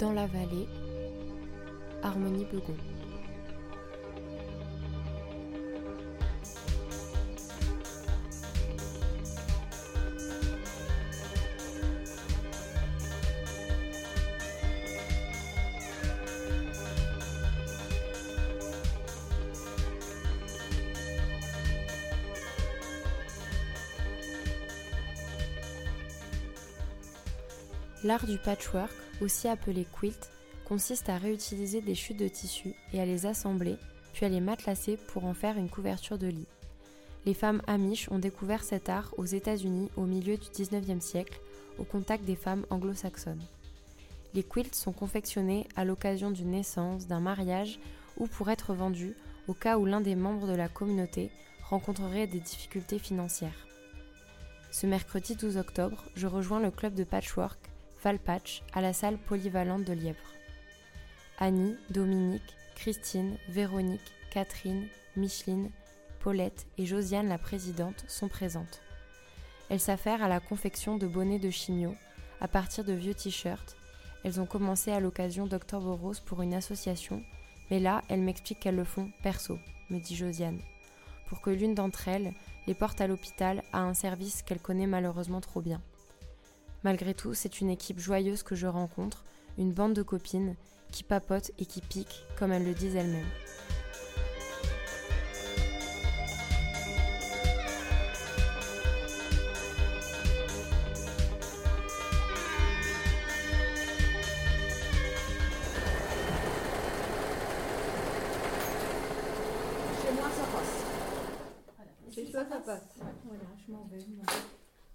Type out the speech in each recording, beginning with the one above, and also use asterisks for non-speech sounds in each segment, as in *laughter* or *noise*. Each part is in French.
Dans la vallée, Harmonie Begon. L'art du patchwork, aussi appelé quilt, consiste à réutiliser des chutes de tissu et à les assembler, puis à les matelasser pour en faire une couverture de lit. Les femmes amish ont découvert cet art aux États-Unis au milieu du 19e siècle, au contact des femmes anglo-saxonnes. Les quilts sont confectionnés à l'occasion d'une naissance, d'un mariage ou pour être vendus au cas où l'un des membres de la communauté rencontrerait des difficultés financières. Ce mercredi 12 octobre, je rejoins le club de patchwork À la salle polyvalente de Lièvre. Annie, Dominique, Christine, Véronique, Catherine, Micheline, Paulette et Josiane la présidente sont présentes. Elles s'affairent à la confection de bonnets de chimio à partir de vieux t-shirts. Elles ont commencé à l'occasion d'Octobre Rose pour une association, mais là, elles m'expliquent qu'elles le font perso, me dit Josiane, pour que l'une d'entre elles les porte à l'hôpital à un service qu'elle connaît malheureusement trop bien. Malgré tout, c'est une équipe joyeuse que je rencontre, une bande de copines qui papotent et qui piquent, comme elles le disent elles-mêmes. Chez moi, ça passe. Chez toi, ça passe. Voilà, je m'en vais.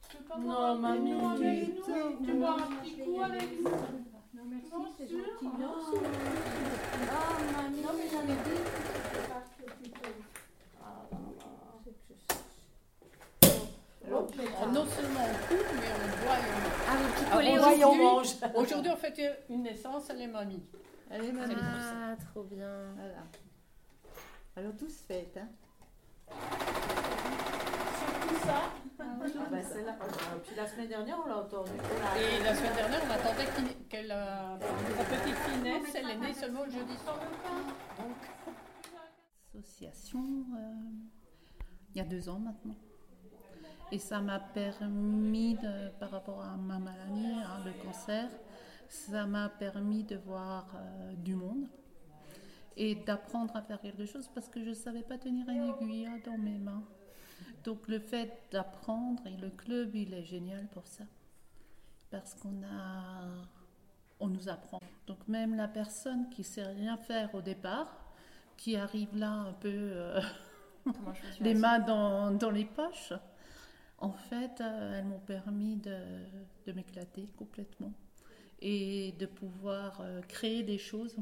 Tu peux pas Non, boire un petit mamie, coup avec nous tu- bois un petit coup avec nous Non, merci, c'est sûr. gentil. Non. Ah, mamie, Non, mais j'en ai dit. Ah, Non seulement on coupe, mais on boit et on Ah, vous Ah, picolez on voit et on aussi mange. Aujourd'hui, on fait une naissance, elle est mamie. Allez, maman. maman. Ah, trop bien. Voilà. Alors, tous faites, hein. Surtout ça. Ah, bah, celle-là, euh, puis la semaine dernière, on l'a entendu. Et la semaine dernière, on attendait qu'elle, euh, sa petite fille naisse. Elle est née seulement le jeudi soir. Donc, association euh, il y a deux ans maintenant. Et ça m'a permis, de, par rapport à ma maladie, hein, le cancer, ça m'a permis de voir euh, du monde et d'apprendre à faire quelque chose parce que je ne savais pas tenir une aiguille hein, dans mes mains. Donc le fait d'apprendre, et le club, il est génial pour ça. Parce qu'on a... On nous apprend. Donc même la personne qui sait rien faire au départ, qui arrive là un peu euh, *laughs* les mains dans, dans les poches, en fait, euh, elles m'ont permis de, de m'éclater complètement et de pouvoir euh, créer des choses.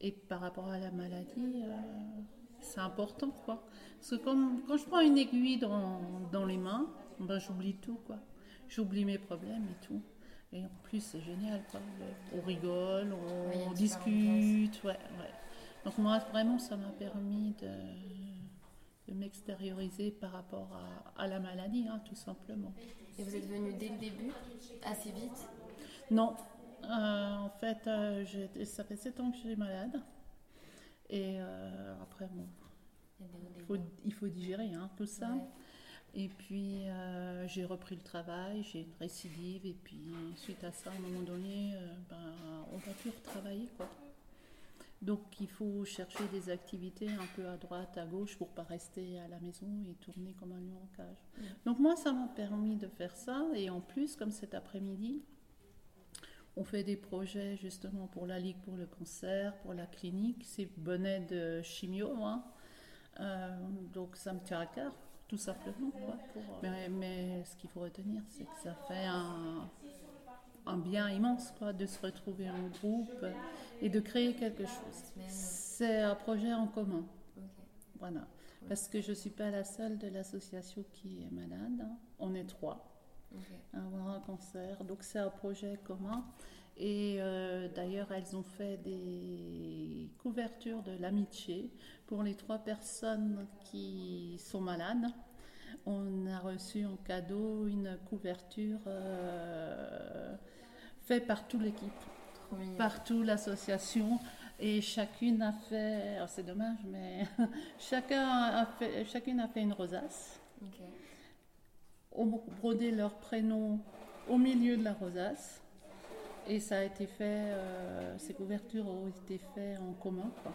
Et par rapport à la maladie, euh, c'est important, quoi. Parce que quand, quand je prends une aiguille dans, dans les mains, ben, j'oublie tout, quoi. J'oublie mes problèmes et tout. Et en plus, c'est génial, quoi. On rigole, on discute, ouais, ouais. Donc moi, vraiment, ça m'a permis de, de m'extérioriser par rapport à, à la maladie, hein, tout simplement. Et vous êtes venu dès le début, assez vite? Non, euh, en fait, euh, ça fait 7 ans que je suis malade. Et euh, après, bon, Il faut, bas. il faut digérer hein, tout ça. Ouais. Et puis, euh, j'ai repris le travail, j'ai une récidive. Et puis, suite à ça, à un moment donné, euh, ben, on va plus retravailler, quoi. Donc, il faut chercher des activités un peu à droite, à gauche, pour pas rester à la maison et tourner comme un lion en cage. Donc, moi, ça m'a permis de faire ça. Et en plus, comme cet après-midi, on fait des projets justement pour la Ligue pour le cancer, pour la clinique. C'est bonnet de chimio, hein. Euh, donc ça me tient à cœur, tout simplement. quoi. Mais, mais ce qu'il faut retenir, c'est que ça fait un, un bien immense quoi, de se retrouver en groupe et de créer quelque chose. C'est un projet en commun. Voilà. Parce que je ne suis pas la seule de l'association qui est malade. hein. On est trois Avoir un cancer. Donc c'est un projet commun. Et euh, d'ailleurs, elles ont fait des couvertures de l'amitié pour les trois personnes qui sont malades. On a reçu en cadeau une couverture euh, faite par toute l'équipe. Mignon. partout l'association et chacune a fait, oh, c'est dommage, mais *laughs* chacun a fait, chacune a fait une rosace, Ok. Ont brodé leur prénom au milieu de la rosace et ça a été fait, euh, ces couvertures ont été faites en commun. quoi.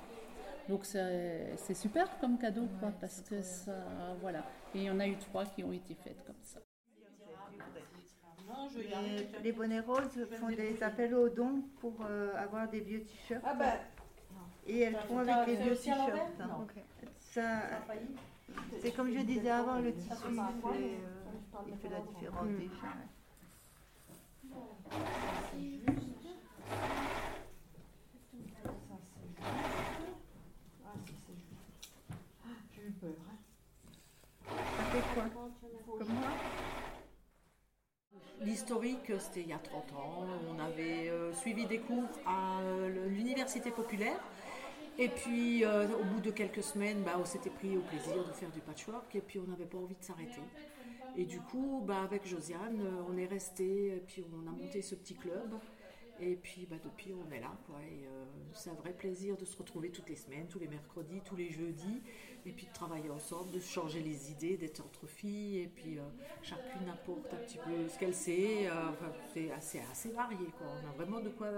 Donc c'est super comme cadeau quoi, Ouais, parce que ça, voilà. Et il y en a eu trois qui ont été faites comme ça. Les, les bonnets roses font des appels aux dons pour euh, avoir des vieux t-shirts. Ah bah, Et elles font avec les vieux t-shirts. hein. Ça, c'est comme je disais avant, le tissu, Il fait parle il la différence déjà. ouais. Ah, si, c'est juste. Ah, J'ai eu peur. hein. Ça fait quoi Comme moi L'historique, c'était il y a 30 ans. On avait euh, suivi des cours à euh, l'université populaire. Et puis, euh, au bout de quelques semaines, bah, on s'était pris au plaisir de faire du patchwork. Et puis, on n'avait pas envie de s'arrêter. Et du coup, bah, avec Josiane, euh, on est resté. Puis, on a monté ce petit club. Et puis, bah, depuis, on est là. Quoi. Et, euh, c'est un vrai plaisir de se retrouver toutes les semaines, tous les mercredis, tous les jeudis. Et puis, de travailler ensemble, de se changer les idées, d'être entre filles. Et puis, euh, chacune apporte un petit peu ce qu'elle sait. enfin, c'est assez, assez varié. Quoi. On a vraiment de quoi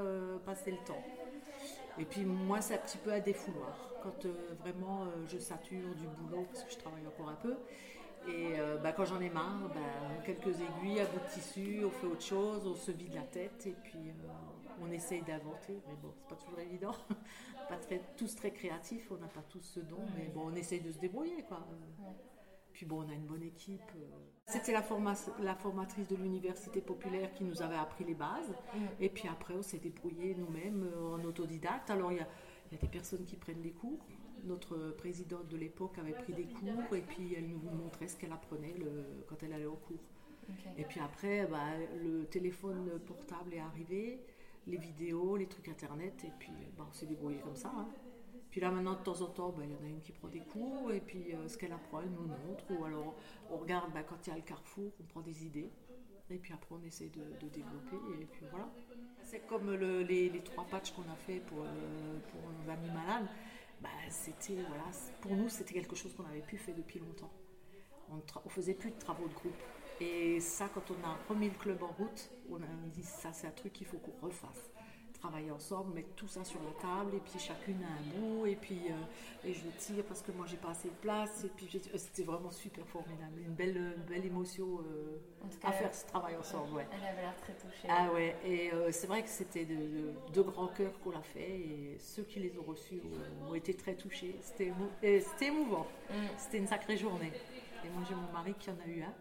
passer le temps. Et puis moi, c'est un petit peu à défouloir. Quand vraiment je sature du boulot, parce que je travaille encore un peu, et euh, bah, quand j'en ai marre, bah, quelques aiguilles, un bout de tissu, on fait autre chose, on se vide la tête, et puis euh, on essaye d'inventer. Mais bon, c'est pas toujours évident. *laughs* pas très, tous très créatifs, on n'a pas tous ce don, mais bon, on essaye de se débrouiller. Quoi. Puis bon, on a une bonne équipe. euh. C'était la, forma- la formatrice de l'université populaire qui nous avait appris les bases. Et puis après, on s'est débrouillé nous-mêmes euh, en autodidacte. Alors, il y a, il y a des personnes qui prennent des cours. Notre présidente de l'époque avait pris des cours et puis elle nous montrait ce qu'elle apprenait le- quand elle allait au cours. Et puis après, bah, le téléphone portable est arrivé, les vidéos, les trucs internet, et puis bah, on s'est débrouillé comme ça. hein. Puis là maintenant, de temps en temps, bah, il y en a une qui prend des cours, et puis euh, ce qu'elle apprend, elle nous montre. Ou alors on regarde bah, quand il y a le carrefour, on prend des idées. Et puis après, on essaie de, de développer, et puis voilà. C'est comme le- les, les trois patchs qu'on a fait pour, euh, pour nos amis malades. Bah, c'était, voilà, pour nous, c'était quelque chose qu'on n'avait plus fait depuis longtemps. On ne faisait plus de travaux de groupe. Et ça, quand on a remis le club en route, on a dit ça, c'est un truc qu'il faut qu'on refasse. Travailler ensemble, mettre tout ça sur la table, et puis chacune a un bout, et puis euh, et je tire parce que moi j'ai pas assez de place, et puis euh, c'était vraiment super formidable, une belle, une belle émotion euh, à faire ce travail ensemble. Ouais. Elle avait l'air très touchée. Ah ouais, et euh, c'est vrai que c'était de, de, de grand cœur qu'on l'a fait, et ceux qui les ont reçus ont, été très touchés. C'était émou- émouvant, Mm. c'était une sacrée journée. Et moi j'ai mon mari qui en a eu un,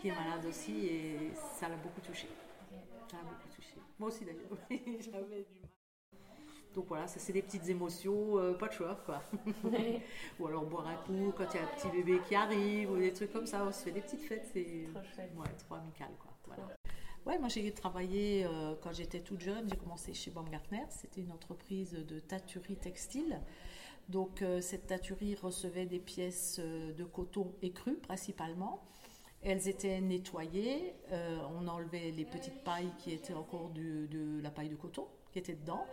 qui est malade aussi, et ça l'a beaucoup touché. Ça l'a beaucoup touché. Moi aussi d'ailleurs, j'avais du mal. Donc voilà, ça c'est des petites émotions, euh, patchwork quoi. *laughs* ou alors boire un coup quand il y a un petit bébé qui arrive, ou des trucs comme ça, on se fait des petites fêtes, c'est Trop chouette. ouais, trop amical quoi. Voilà. Ouais, moi j'ai travaillé euh, quand j'étais toute jeune, j'ai commencé chez Baumgartner, c'était une entreprise de tatuerie textile. Donc euh, cette tatuerie recevait des pièces de coton écru principalement. Elles étaient nettoyées, euh, on enlevait les petites pailles qui étaient encore de la paille de coton qui était dedans.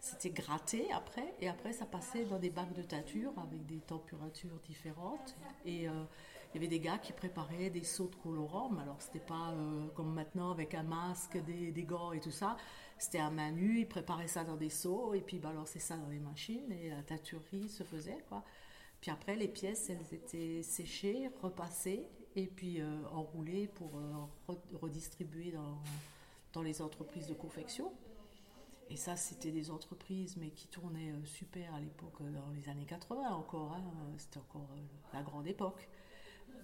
C'était gratté après, et après ça passait dans des bacs de teinture avec des températures différentes. Et euh, il y avait des gars qui préparaient des seaux de colorant, mais alors c'était pas euh, comme maintenant avec un masque, des, gants et tout ça. C'était à main nue, ils préparaient ça dans des seaux, et puis balançaient ça dans les machines, et la teinturerie se faisait, quoi. Puis après, les pièces, elles étaient séchées, repassées, et puis euh, enroulées pour euh, re- redistribuer dans, dans les entreprises de confection. Et ça, c'était des entreprises, mais qui tournaient euh, super à l'époque, euh, dans les années 80 encore. hein, C'était encore la grande époque.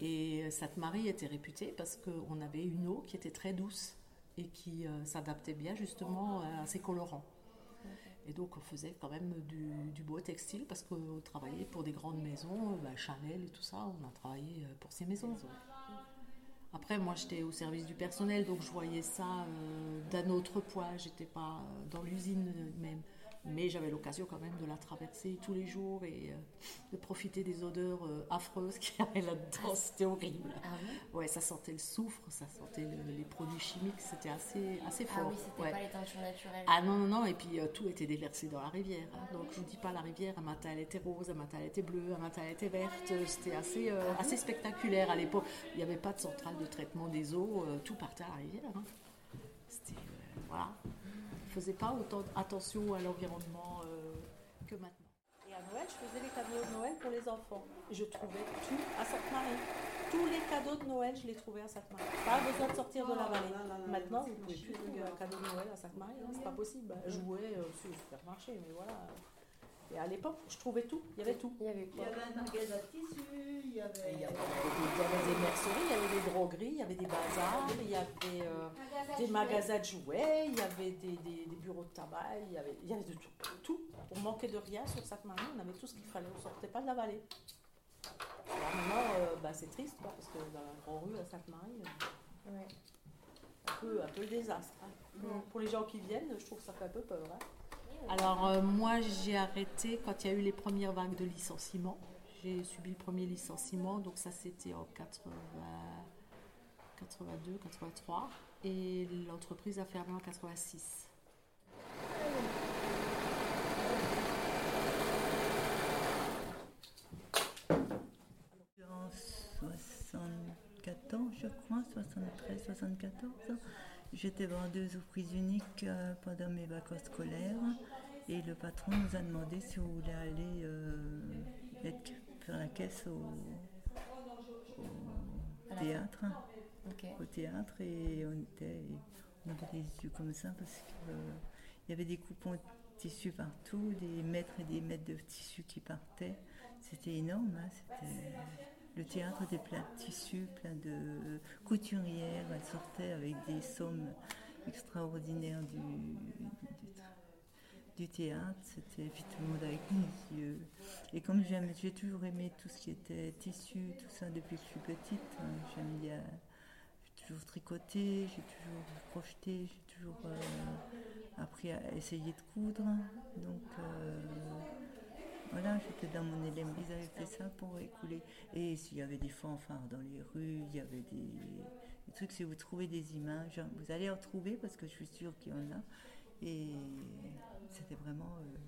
Et Sainte-Marie était réputée parce qu'on avait une eau qui était très douce et qui s'adaptait bien justement à ces colorants. Et donc on faisait quand même du, beau textile parce qu'on travaillait pour des grandes maisons, bah, Chanel et tout ça, on a travaillé euh, pour ces maisons. Après, moi j'étais au service du personnel, donc je voyais ça euh, d'un autre poids, j'étais pas euh, dans l'usine même. Mais j'avais l'occasion quand même de la traverser tous les jours et euh, de profiter des odeurs euh, affreuses *laughs* qu'il y avait là-dedans. C'était horrible. Ah oui Ouais, ça sentait le soufre, ça sentait le- les produits chimiques, c'était assez, assez Ah fort. oui, c'était Ouais. pas les teintures naturelles. Ah non, non, non, et puis euh, tout était déversé dans la rivière. hein. Donc je vous dis pas la rivière, un matin elle était rose, un matin elle était bleue, un matin elle était verte. C'était assez, assez spectaculaire à l'époque. Il n'y avait pas de centrale de traitement des eaux, tout partait à la rivière. hein. C'était. voilà. Faisait pas autant attention à l'environnement euh, que maintenant. Et à Noël, je faisais les cadeaux de Noël pour les enfants. Je trouvais tout à Sainte-Marie. Tous les cadeaux de Noël, je les trouvais à Sainte-Marie. Pas besoin de sortir de la vallée. Maintenant, vous ne pouvez plus trouver un cadeau de Noël à Sainte-Marie, hein, c'est pas possible. Jouer euh, sur le supermarché, mais voilà. Et à l'époque, je trouvais tout, il y avait tout. Il y avait Il y quoi avait un magasin de tissus, il y avait. Il y avait, des merceries, il y avait des drogueries, il y avait des bazars, il y avait euh, des magasins de jouets, il y avait des, des- des bureaux de tabac, il y avait, il y avait de tout. tout. On manquait de rien sur Sainte-Marie, on avait tout ce qu'il fallait, on ne sortait pas de la vallée. Alors maintenant, euh, bah, c'est triste, quoi, parce que dans la grande rue à Sainte-Marie, euh, Ouais. un peu, un peu le désastre. hein. Pour- Pour les gens qui viennent, je trouve que ça fait un peu peur. hein. Alors euh, moi j'ai arrêté quand il y a eu les premières vagues de licenciements. J'ai subi le premier licenciement, donc ça c'était en 80, 82, 83. Et l'entreprise a fermé en 86. En 74, je crois, 73, 74, j'étais vendeuse aux prises uniques euh, pendant mes vacances scolaires et le patron nous a demandé si on voulait aller euh, être- faire la caisse au, au théâtre, au théâtre et on était, on avait les yeux comme ça parce qu'il y avait des coupons de tissu partout, des mètres et des mètres de tissu qui partaient. C'était énorme, hein, c'était- le théâtre était plein de tissus, plein de couturières, elles sortaient avec des sommes extraordinaires du, du, du théâtre, c'était monde avec les yeux. Et comme j'aime, j'ai toujours aimé tout ce qui était tissu, tout ça depuis que je suis petite, hein, j'aime bien, j'ai toujours tricoté, j'ai toujours crocheté, j'ai toujours euh, appris à essayer de coudre, donc euh, voilà, j'étais dans mon élément. Ils avaient fait ça pour écouler. Et s'il y avait des fanfares dans les rues, il y avait des, des trucs, si vous trouvez des images, vous allez en trouver parce que je suis sûre qu'il y en a. Et c'était vraiment. euh,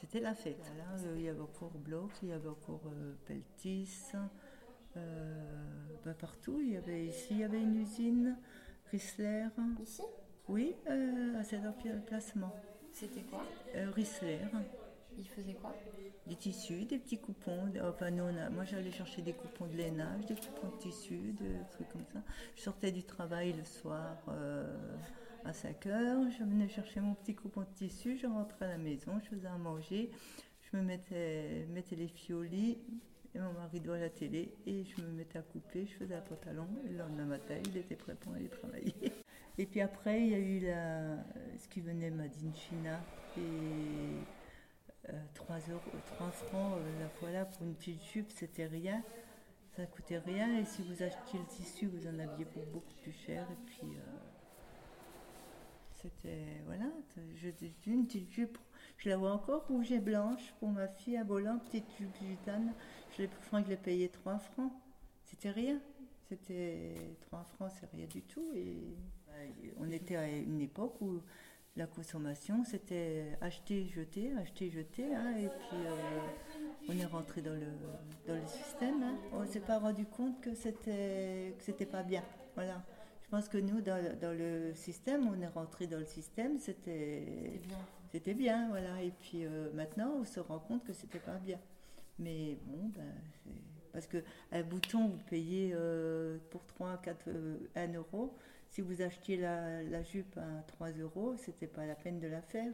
c'était la fête. Là, euh, il y avait encore Bloch, il y avait encore euh, Peltis. euh, ben, partout, il y avait ici, il y avait une usine, Chrysler. Ici? Oui, à cet emplacement. C'était quoi? Chrysler. Il faisait quoi? Des tissus, des petits coupons. de- Enfin, nous, on a- moi, j'allais chercher des coupons de lainage, des coupons de tissus, des trucs comme ça. Je sortais du travail le soir euh, à 5 heures. Je venais chercher mon petit coupon de tissu. Je rentrais à la maison, je faisais à manger. Je me mettais, mettais les fiolis et mon mari doit la télé et je me mettais à couper. Je faisais un pantalon. Et le lendemain matin, il était prêt pour aller travailler. *laughs* Et puis après, il y a eu la, ce qui venait Madine China et 3, euros, 3 francs euh, la fois là pour une petite jupe, c'était rien. Ça coûtait rien. Et si vous achetiez le tissu, vous en aviez pour beaucoup plus cher. Et puis, euh, c'était. Voilà. Je, une petite jupe. Je la vois encore rouge et blanche pour ma fille à volant, petite jupe gitane. Je, je l'ai payé 3 francs. C'était rien. C'était 3 francs, c'est rien du tout. Et on était à une époque où la consommation, c'était acheter, jeter, acheter, jeter. hein, et puis, euh, on est rentré dans le, dans le système. hein. On ne s'est pas rendu compte que c'était que c'était pas bien. Voilà. Je pense que nous, dans, dans le système, on est rentré dans le système, c'était C'était bien. c'était bien, voilà. Et puis euh, maintenant, on se rend compte que c'était pas bien. Mais bon, ben, parce que un bouton, vous payez euh, pour 3, 4, euh, 1 euro. Si vous achetiez la, la jupe à 3 euros, c'était pas la peine de la faire.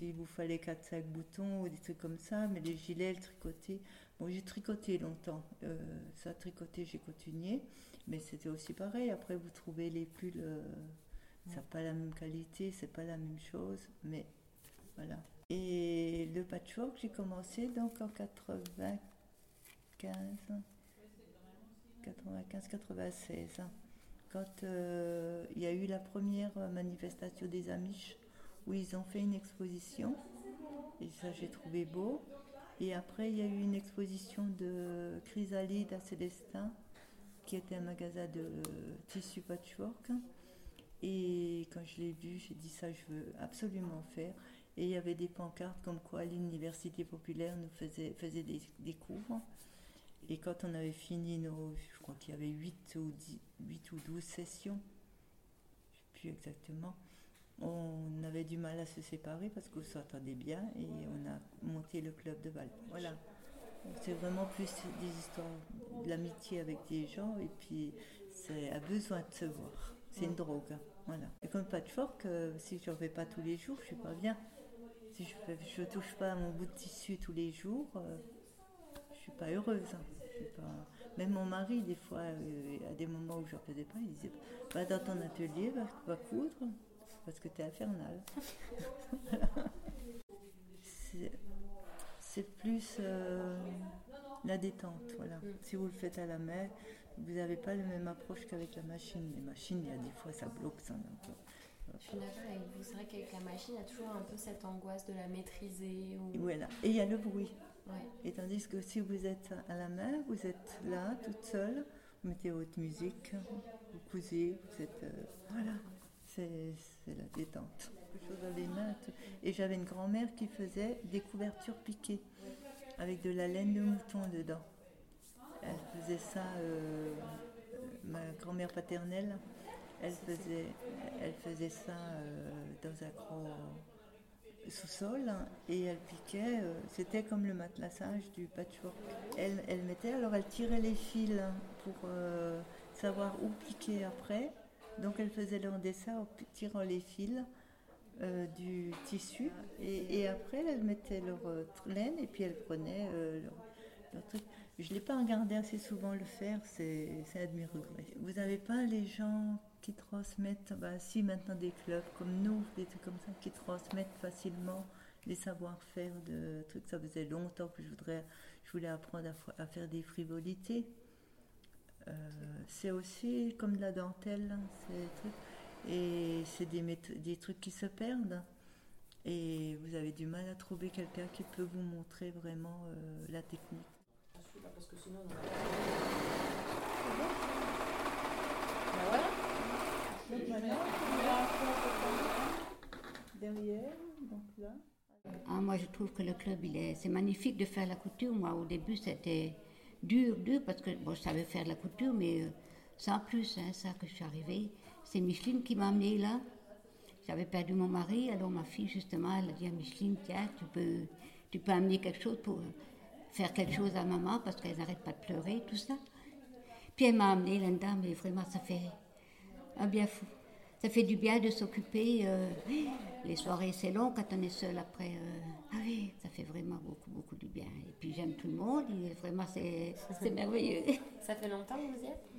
Il vous fallait 4, 5 boutons ou des trucs comme ça, mais les gilets, le tricoté. Bon, j'ai tricoté longtemps. Euh, ça, tricoté, j'ai continué. Mais c'était aussi pareil. Après, vous trouvez les pulls, euh, ça n'a pas la même qualité, c'est pas la même chose. Mais voilà. Et le patchwork, j'ai commencé donc en 95, 95-96, hein. Quand euh, il y a eu la première manifestation des Amish où ils ont fait une exposition. Et ça, j'ai trouvé beau. Et après, il y a eu une exposition de Chrysalide à Célestin, qui était un magasin de tissu patchwork. Et quand je l'ai vu, j'ai dit ça, je veux absolument faire. Et il y avait des pancartes comme quoi l'université populaire nous faisait, faisait des, des cours. Et quand on avait fini nos, je crois qu'il y avait 8 ou, 10, 8 ou 12 sessions, je ne sais plus exactement, on avait du mal à se séparer parce qu'on s'entendait bien et on a monté le club de Val. Voilà. C'est vraiment plus des histoires de l'amitié avec des gens et puis c'est un besoin de se voir. C'est une drogue. hein. Voilà. Et comme patchwork, euh, si je ne fais pas tous les jours, je suis pas bien. Si je ne touche pas à mon bout de tissu tous les jours, euh, je suis pas heureuse. hein. Pas... Même mon mari, des fois, euh, à des moments où je ne faisais pas, il disait Va dans ton atelier, va, va coudre, parce que tu es infernal. *laughs* C'est- plus euh, la détente, voilà. Si vous le faites à la main, vous n'avez pas la même approche qu'avec la machine. Les machines, il y a des fois, ça bloque ça. donc, euh, Je suis d'accord avec vous. C'est vrai qu'avec la machine, il y a toujours un peu cette angoisse de la maîtriser. Ou... voilà. Et il y a le bruit. Et tandis que si vous êtes à la main, vous êtes là, toute seule, vous mettez votre musique, vous cousez, vous êtes. euh, voilà, c'est la détente. Et j'avais une grand-mère qui faisait des couvertures piquées, avec de la laine de mouton dedans. Elle faisait ça, euh, ma grand-mère paternelle, elle faisait, elle faisait ça euh, dans un gros sous-sol hein, et elle piquait, euh, c'était comme le matelassage du patchwork. Elle, elle mettait, alors elle tirait les fils hein, pour euh, savoir où piquer après. Donc elle faisait leur dessin en tirant les fils euh, du tissu et, après elle mettait leur laine et puis elle prenait leur, truc. Je ne l'ai pas regardé assez souvent le faire, c'est c'est un de mes regrets. Vous n'avez pas les gens qui transmettent, bah, si maintenant des clubs comme nous, des trucs comme ça, qui transmettent facilement les savoir-faire de trucs. Ça faisait longtemps que je, voudrais, je voulais apprendre à, fa- à faire des frivolités. Euh, c'est aussi comme de la dentelle, hein, des trucs. Et c'est des, des trucs qui se perdent. Et vous avez du mal à trouver quelqu'un qui peut vous montrer vraiment euh, la technique. Donc maintenant, derrière, donc là. Ah, moi, je trouve que le club, il est, c'est magnifique de faire la couture. Moi, au début, c'était dur, dur, parce que bon, je savais faire la couture, mais euh, sans plus, hein, ça que je suis arrivée. C'est Micheline qui m'a amenée là. J'avais perdu mon mari, alors ma fille, justement, elle a dit à Micheline, tiens, tu peux, tu peux amener quelque chose pour euh, faire quelque chose à maman, parce qu'elle n'arrête pas de pleurer, tout ça. Puis elle m'a amenée là-dedans, mais vraiment, ça fait un bien fou. Ça fait du bien de s'occuper. euh, les soirées, c'est long quand on est seul après. euh, ah oui, ça fait vraiment beaucoup, beaucoup du bien. Et puis j'aime tout le monde, et vraiment, c'est c'est merveilleux. Ça fait longtemps que vous y êtes?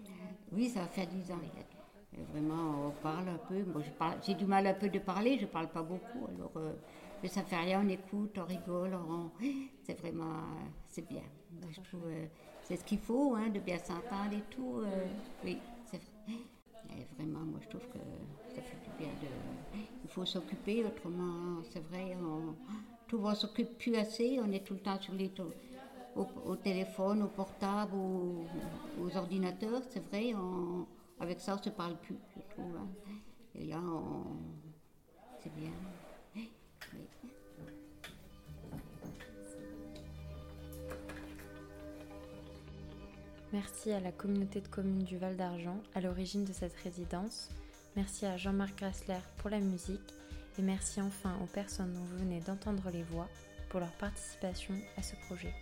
Oui, ça va faire 10 ans. et Vraiment, on parle un peu. Moi, j'ai du mal un peu de parler, je parle pas beaucoup. Alors, euh, mais ça fait rien, on écoute, on rigole, on- c'est vraiment, c'est bien. Je trouve, c'est ce qu'il faut, hein, de bien s'entendre et tout. euh, oui, vraiment, moi, je trouve que ça fait du bien de. Il faut s'occuper, autrement, c'est vrai, on, tout on s'occupe plus assez. On est tout le temps sur les au, au téléphone, au portable, au- aux ordinateurs, c'est vrai. avec ça, on se parle plus, je trouve. hein. Et là, c'est bien. Merci à la communauté de communes du Val d'Argent à l'origine de cette résidence. Merci à Jean-Marc Grassler pour la musique. Et merci enfin aux personnes dont vous venez d'entendre les voix pour leur participation à ce projet.